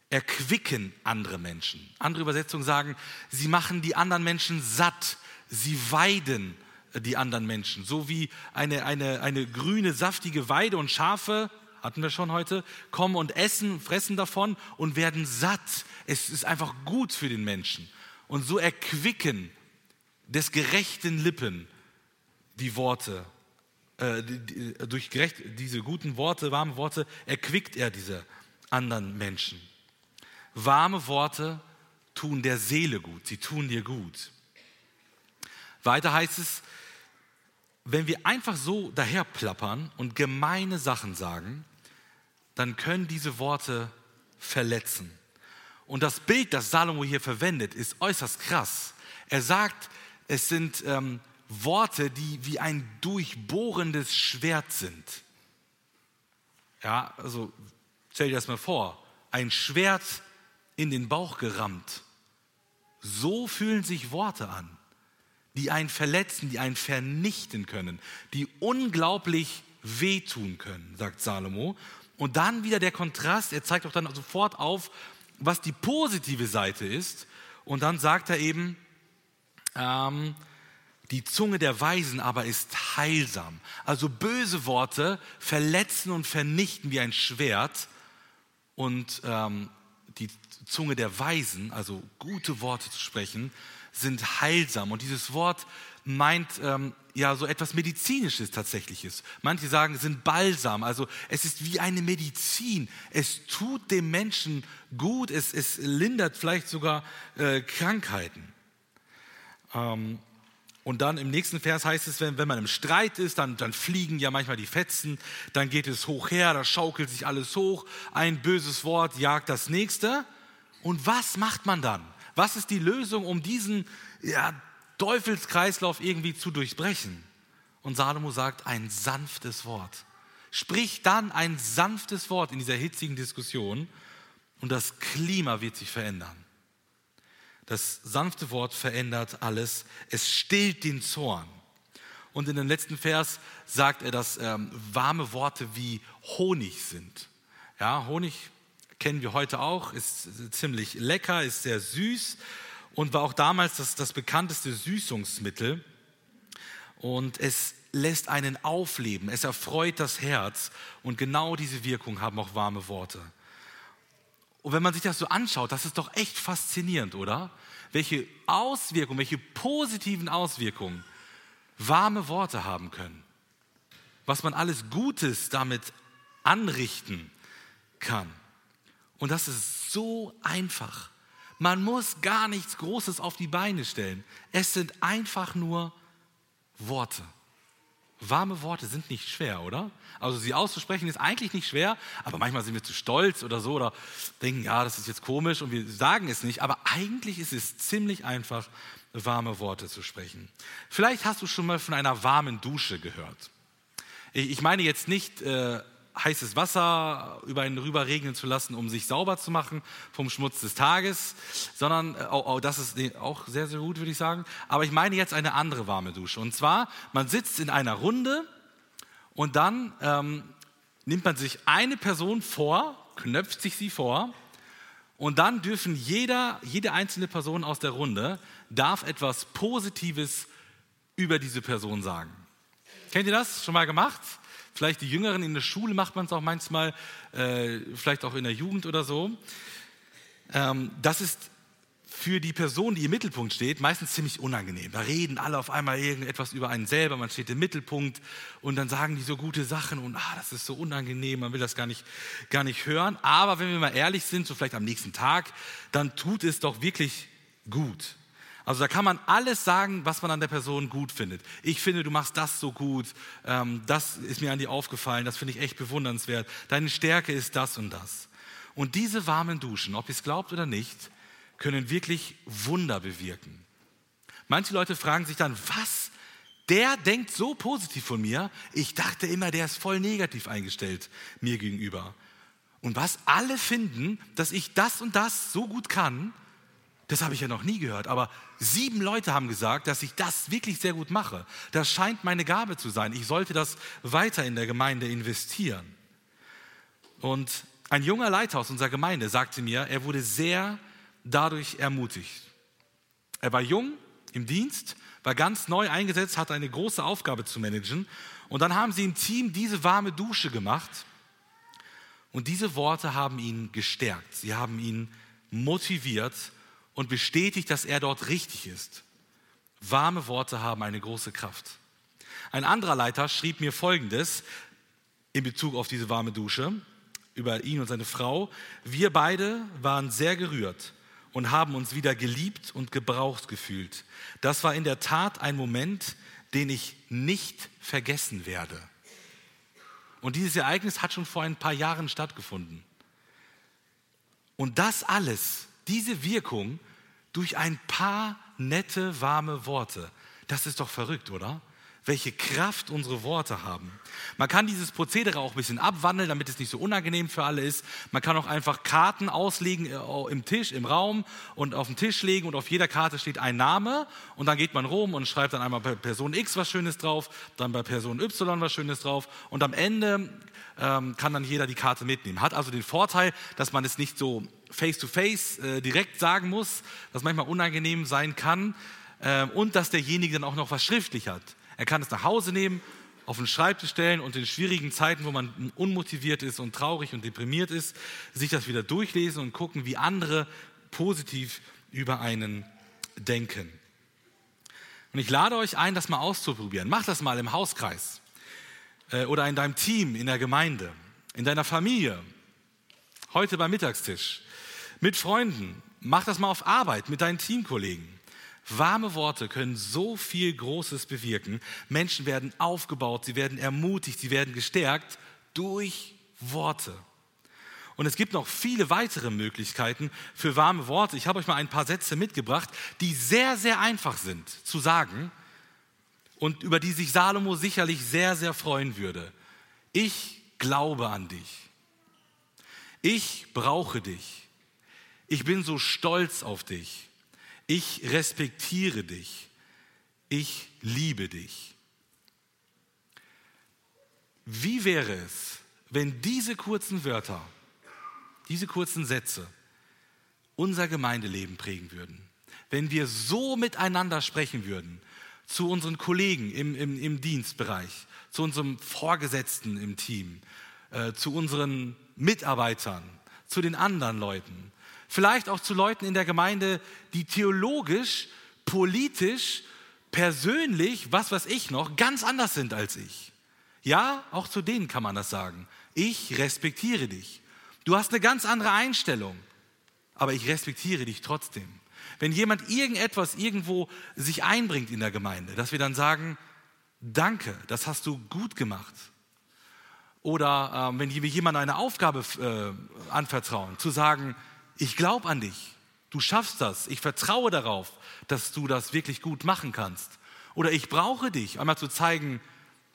erquicken andere Menschen. Andere Übersetzungen sagen, sie machen die anderen Menschen satt, sie weiden die anderen Menschen. So wie eine, eine, eine grüne, saftige Weide und Schafe, hatten wir schon heute, kommen und essen, fressen davon und werden satt. Es ist einfach gut für den Menschen. Und so erquicken des gerechten Lippen die Worte äh, durch gerecht, diese guten Worte, warme Worte, erquickt er diese anderen Menschen. Warme Worte tun der Seele gut, sie tun dir gut. Weiter heißt es, wenn wir einfach so daherplappern und gemeine Sachen sagen, dann können diese Worte verletzen. Und das Bild, das Salomo hier verwendet, ist äußerst krass. Er sagt, es sind ähm, Worte, die wie ein durchbohrendes Schwert sind. Ja, also stell dir das mal vor, ein Schwert in den Bauch gerammt. So fühlen sich Worte an, die einen verletzen, die einen vernichten können, die unglaublich wehtun können, sagt Salomo. Und dann wieder der Kontrast, er zeigt auch dann sofort auf, was die positive Seite ist. Und dann sagt er eben, ähm, die Zunge der Weisen aber ist heilsam. Also böse Worte verletzen und vernichten wie ein Schwert. Und ähm, die Zunge der Weisen, also gute Worte zu sprechen, sind heilsam. Und dieses Wort meint ähm, ja so etwas Medizinisches tatsächliches. Manche sagen, es sind Balsam. Also es ist wie eine Medizin. Es tut dem Menschen gut. Es, es lindert vielleicht sogar äh, Krankheiten. Ähm, und dann im nächsten Vers heißt es, wenn, wenn man im Streit ist, dann, dann fliegen ja manchmal die Fetzen, dann geht es hoch her, da schaukelt sich alles hoch, ein böses Wort jagt das nächste. Und was macht man dann? Was ist die Lösung, um diesen ja, Teufelskreislauf irgendwie zu durchbrechen? Und Salomo sagt, ein sanftes Wort. Sprich dann ein sanftes Wort in dieser hitzigen Diskussion und das Klima wird sich verändern. Das sanfte Wort verändert alles. Es stillt den Zorn. Und in dem letzten Vers sagt er, dass ähm, warme Worte wie Honig sind. Ja, Honig kennen wir heute auch, ist ziemlich lecker, ist sehr süß und war auch damals das, das bekannteste Süßungsmittel. Und es lässt einen aufleben, es erfreut das Herz. Und genau diese Wirkung haben auch warme Worte. Und wenn man sich das so anschaut, das ist doch echt faszinierend, oder? Welche Auswirkungen, welche positiven Auswirkungen warme Worte haben können. Was man alles Gutes damit anrichten kann. Und das ist so einfach. Man muss gar nichts Großes auf die Beine stellen. Es sind einfach nur Worte. Warme Worte sind nicht schwer, oder? Also sie auszusprechen ist eigentlich nicht schwer, aber manchmal sind wir zu stolz oder so oder denken, ja, das ist jetzt komisch und wir sagen es nicht, aber eigentlich ist es ziemlich einfach, warme Worte zu sprechen. Vielleicht hast du schon mal von einer warmen Dusche gehört. Ich meine jetzt nicht äh, heißes Wasser über einen rüber regnen zu lassen, um sich sauber zu machen vom Schmutz des Tages, sondern, oh, oh, das ist auch sehr, sehr gut, würde ich sagen. Aber ich meine jetzt eine andere warme Dusche. Und zwar, man sitzt in einer Runde und dann ähm, nimmt man sich eine Person vor, knöpft sich sie vor und dann dürfen jeder, jede einzelne Person aus der Runde darf etwas Positives über diese Person sagen. Kennt ihr das? Schon mal gemacht? Vielleicht die Jüngeren in der Schule macht man es auch manchmal, äh, vielleicht auch in der Jugend oder so. Ähm, das ist für die Person, die im Mittelpunkt steht, meistens ziemlich unangenehm. Da reden alle auf einmal irgendetwas über einen selber, man steht im Mittelpunkt und dann sagen die so gute Sachen und ah, das ist so unangenehm, man will das gar nicht, gar nicht hören. Aber wenn wir mal ehrlich sind, so vielleicht am nächsten Tag, dann tut es doch wirklich gut. Also da kann man alles sagen, was man an der Person gut findet. Ich finde, du machst das so gut, ähm, das ist mir an dir aufgefallen, das finde ich echt bewundernswert. Deine Stärke ist das und das. Und diese warmen Duschen, ob ihr es glaubt oder nicht, können wirklich Wunder bewirken. Manche Leute fragen sich dann, was? Der denkt so positiv von mir. Ich dachte immer, der ist voll negativ eingestellt mir gegenüber. Und was alle finden, dass ich das und das so gut kann, das habe ich ja noch nie gehört. Aber sieben Leute haben gesagt, dass ich das wirklich sehr gut mache. Das scheint meine Gabe zu sein. Ich sollte das weiter in der Gemeinde investieren. Und ein junger Leiter aus unserer Gemeinde sagte mir, er wurde sehr dadurch ermutigt. Er war jung im Dienst, war ganz neu eingesetzt, hatte eine große Aufgabe zu managen. Und dann haben sie im Team diese warme Dusche gemacht. Und diese Worte haben ihn gestärkt. Sie haben ihn motiviert und bestätigt, dass er dort richtig ist. Warme Worte haben eine große Kraft. Ein anderer Leiter schrieb mir Folgendes in Bezug auf diese warme Dusche über ihn und seine Frau. Wir beide waren sehr gerührt und haben uns wieder geliebt und gebraucht gefühlt. Das war in der Tat ein Moment, den ich nicht vergessen werde. Und dieses Ereignis hat schon vor ein paar Jahren stattgefunden. Und das alles diese Wirkung durch ein paar nette, warme Worte. Das ist doch verrückt, oder? Welche Kraft unsere Worte haben. Man kann dieses Prozedere auch ein bisschen abwandeln, damit es nicht so unangenehm für alle ist. Man kann auch einfach Karten auslegen äh, im Tisch, im Raum und auf den Tisch legen und auf jeder Karte steht ein Name und dann geht man rum und schreibt dann einmal bei Person X was Schönes drauf, dann bei Person Y was Schönes drauf und am Ende ähm, kann dann jeder die Karte mitnehmen. Hat also den Vorteil, dass man es nicht so face-to-face -face, äh, direkt sagen muss, was manchmal unangenehm sein kann äh, und dass derjenige dann auch noch was schriftlich hat. Er kann es nach Hause nehmen, auf den Schreibtisch stellen und in schwierigen Zeiten, wo man unmotiviert ist und traurig und deprimiert ist, sich das wieder durchlesen und gucken, wie andere positiv über einen denken. Und ich lade euch ein, das mal auszuprobieren. Macht das mal im Hauskreis äh, oder in deinem Team, in der Gemeinde, in deiner Familie, heute beim Mittagstisch mit Freunden, mach das mal auf Arbeit mit deinen Teamkollegen. Warme Worte können so viel Großes bewirken. Menschen werden aufgebaut, sie werden ermutigt, sie werden gestärkt durch Worte. Und es gibt noch viele weitere Möglichkeiten für warme Worte. Ich habe euch mal ein paar Sätze mitgebracht, die sehr, sehr einfach sind zu sagen und über die sich Salomo sicherlich sehr, sehr freuen würde. Ich glaube an dich. Ich brauche dich. Ich bin so stolz auf dich. Ich respektiere dich. Ich liebe dich. Wie wäre es, wenn diese kurzen Wörter, diese kurzen Sätze unser Gemeindeleben prägen würden? Wenn wir so miteinander sprechen würden, zu unseren Kollegen im, im, im Dienstbereich, zu unserem Vorgesetzten im Team, äh, zu unseren Mitarbeitern, zu den anderen Leuten, Vielleicht auch zu Leuten in der Gemeinde, die theologisch, politisch, persönlich, was weiß ich noch, ganz anders sind als ich. Ja, auch zu denen kann man das sagen. Ich respektiere dich. Du hast eine ganz andere Einstellung, aber ich respektiere dich trotzdem. Wenn jemand irgendetwas irgendwo sich einbringt in der Gemeinde, dass wir dann sagen, danke, das hast du gut gemacht. Oder äh, wenn wir jemandem eine Aufgabe äh, anvertrauen, zu sagen, ich glaube an dich, du schaffst das, ich vertraue darauf, dass du das wirklich gut machen kannst. Oder ich brauche dich, einmal zu zeigen,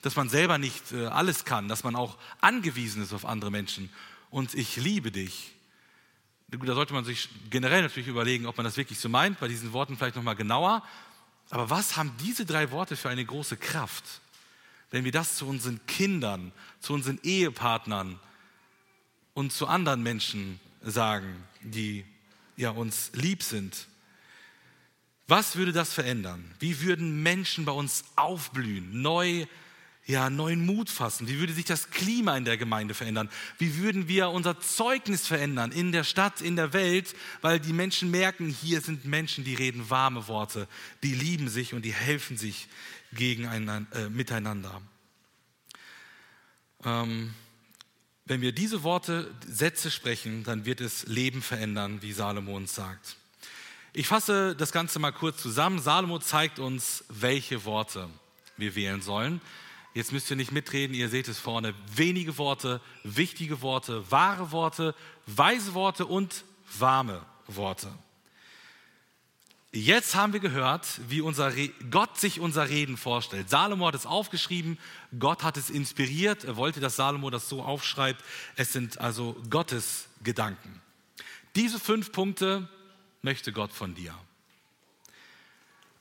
dass man selber nicht äh, alles kann, dass man auch angewiesen ist auf andere Menschen. Und ich liebe dich. Da sollte man sich generell natürlich überlegen, ob man das wirklich so meint, bei diesen Worten vielleicht nochmal genauer. Aber was haben diese drei Worte für eine große Kraft, wenn wir das zu unseren Kindern, zu unseren Ehepartnern und zu anderen Menschen sagen, die ja uns lieb sind. Was würde das verändern? Wie würden Menschen bei uns aufblühen, neu, ja, neuen Mut fassen? Wie würde sich das Klima in der Gemeinde verändern? Wie würden wir unser Zeugnis verändern in der Stadt, in der Welt? Weil die Menschen merken, hier sind Menschen, die reden warme Worte, die lieben sich und die helfen sich gegeneinander, äh, miteinander. Ähm, wenn wir diese Worte, Sätze sprechen, dann wird es Leben verändern, wie Salomon sagt. Ich fasse das Ganze mal kurz zusammen. Salomo zeigt uns, welche Worte wir wählen sollen. Jetzt müsst ihr nicht mitreden, ihr seht es vorne. Wenige Worte, wichtige Worte, wahre Worte, weise Worte und warme Worte. Jetzt haben wir gehört, wie unser Gott sich unser Reden vorstellt. Salomo hat es aufgeschrieben, Gott hat es inspiriert, er wollte, dass Salomo das so aufschreibt. Es sind also Gottes Gedanken. Diese fünf Punkte möchte Gott von dir.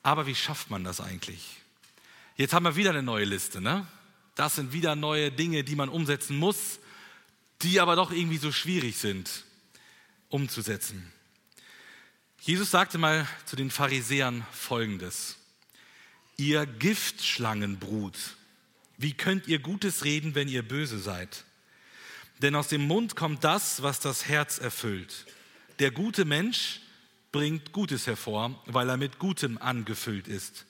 Aber wie schafft man das eigentlich? Jetzt haben wir wieder eine neue Liste. Ne? Das sind wieder neue Dinge, die man umsetzen muss, die aber doch irgendwie so schwierig sind umzusetzen. Jesus sagte mal zu den Pharisäern Folgendes. Ihr Giftschlangenbrut, wie könnt ihr Gutes reden, wenn ihr böse seid? Denn aus dem Mund kommt das, was das Herz erfüllt. Der gute Mensch bringt Gutes hervor, weil er mit Gutem angefüllt ist.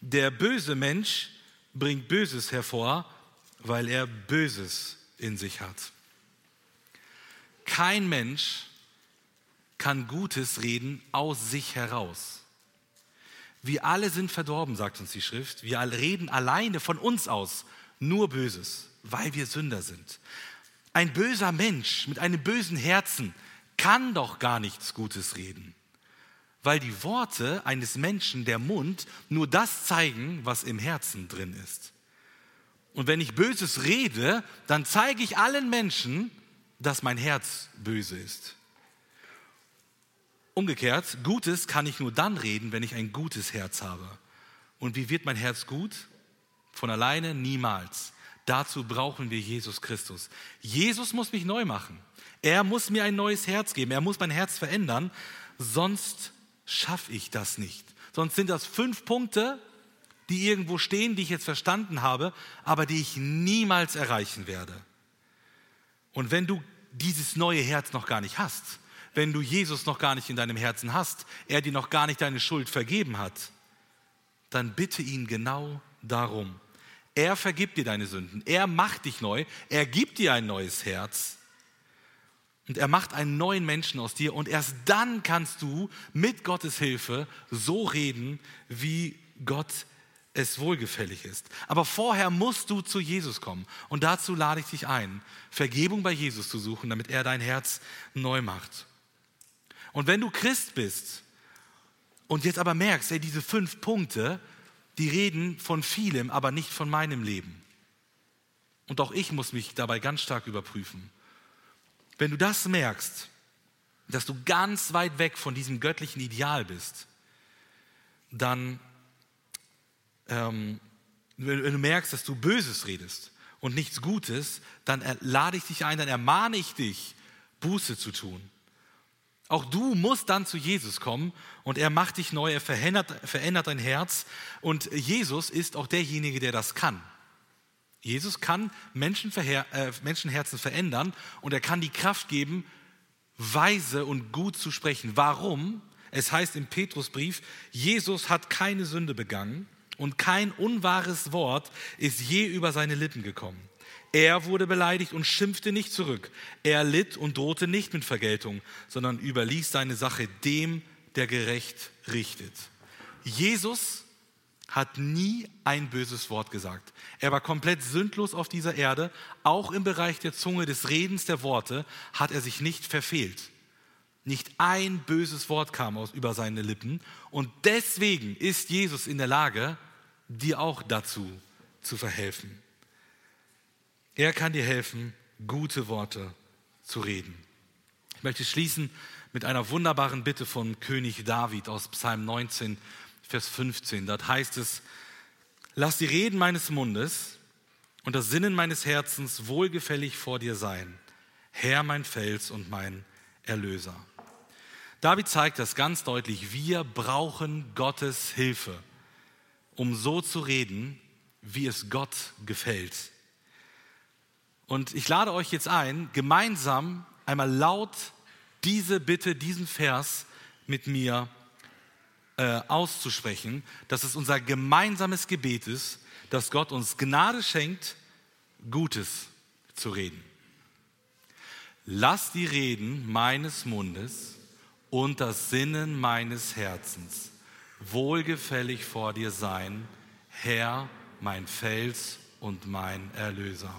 Der böse Mensch bringt Böses hervor, weil er Böses in sich hat. Kein Mensch kann Gutes reden aus sich heraus. Wir alle sind verdorben, sagt uns die Schrift. Wir alle reden alleine von uns aus nur Böses, weil wir Sünder sind. Ein böser Mensch mit einem bösen Herzen kann doch gar nichts Gutes reden weil die Worte eines Menschen, der Mund, nur das zeigen, was im Herzen drin ist. Und wenn ich Böses rede, dann zeige ich allen Menschen, dass mein Herz böse ist. Umgekehrt, Gutes kann ich nur dann reden, wenn ich ein gutes Herz habe. Und wie wird mein Herz gut? Von alleine niemals. Dazu brauchen wir Jesus Christus. Jesus muss mich neu machen. Er muss mir ein neues Herz geben. Er muss mein Herz verändern. Sonst schaffe ich das nicht. Sonst sind das fünf Punkte, die irgendwo stehen, die ich jetzt verstanden habe, aber die ich niemals erreichen werde. Und wenn du dieses neue Herz noch gar nicht hast, wenn du Jesus noch gar nicht in deinem Herzen hast, er dir noch gar nicht deine Schuld vergeben hat, dann bitte ihn genau darum. Er vergibt dir deine Sünden, er macht dich neu, er gibt dir ein neues Herz und er macht einen neuen Menschen aus dir und erst dann kannst du mit Gottes Hilfe so reden, wie Gott es wohlgefällig ist. Aber vorher musst du zu Jesus kommen. Und dazu lade ich dich ein, Vergebung bei Jesus zu suchen, damit er dein Herz neu macht. Und wenn du Christ bist und jetzt aber merkst, ey, diese fünf Punkte, die reden von vielem, aber nicht von meinem Leben. Und auch ich muss mich dabei ganz stark überprüfen. Wenn du das merkst, dass du ganz weit weg von diesem göttlichen Ideal bist, dann, ähm, wenn du merkst, dass du Böses redest und nichts Gutes, dann lade ich dich ein, dann ermahne ich dich, Buße zu tun. Auch du musst dann zu Jesus kommen und er macht dich neu, er verändert, verändert dein Herz und Jesus ist auch derjenige, der das kann. Jesus kann äh, Menschenherzen verändern und er kann die Kraft geben, weise und gut zu sprechen. Warum? Es heißt im Petrusbrief, Jesus hat keine Sünde begangen und kein unwahres Wort ist je über seine Lippen gekommen. Er wurde beleidigt und schimpfte nicht zurück. Er litt und drohte nicht mit Vergeltung, sondern überließ seine Sache dem, der gerecht richtet. Jesus hat nie ein böses Wort gesagt. Er war komplett sündlos auf dieser Erde. Auch im Bereich der Zunge, des Redens der Worte hat er sich nicht verfehlt. Nicht ein böses Wort kam aus über seine Lippen. Und deswegen ist Jesus in der Lage, dir auch dazu zu verhelfen. Er kann dir helfen, gute Worte zu reden. Ich möchte schließen mit einer wunderbaren Bitte von König David aus Psalm 19 Vers 15. Dort heißt es, lass die Reden meines Mundes und das Sinnen meines Herzens wohlgefällig vor dir sein, Herr mein Fels und mein Erlöser. David zeigt das ganz deutlich, wir brauchen Gottes Hilfe, um so zu reden, wie es Gott gefällt. Und ich lade euch jetzt ein, gemeinsam einmal laut diese Bitte, diesen Vers mit mir äh, auszusprechen, dass es unser gemeinsames Gebet ist, dass Gott uns Gnade schenkt, Gutes zu reden. Lass die Reden meines Mundes und das Sinnen meines Herzens wohlgefällig vor dir sein, Herr, mein Fels und mein Erlöser.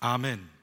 Amen.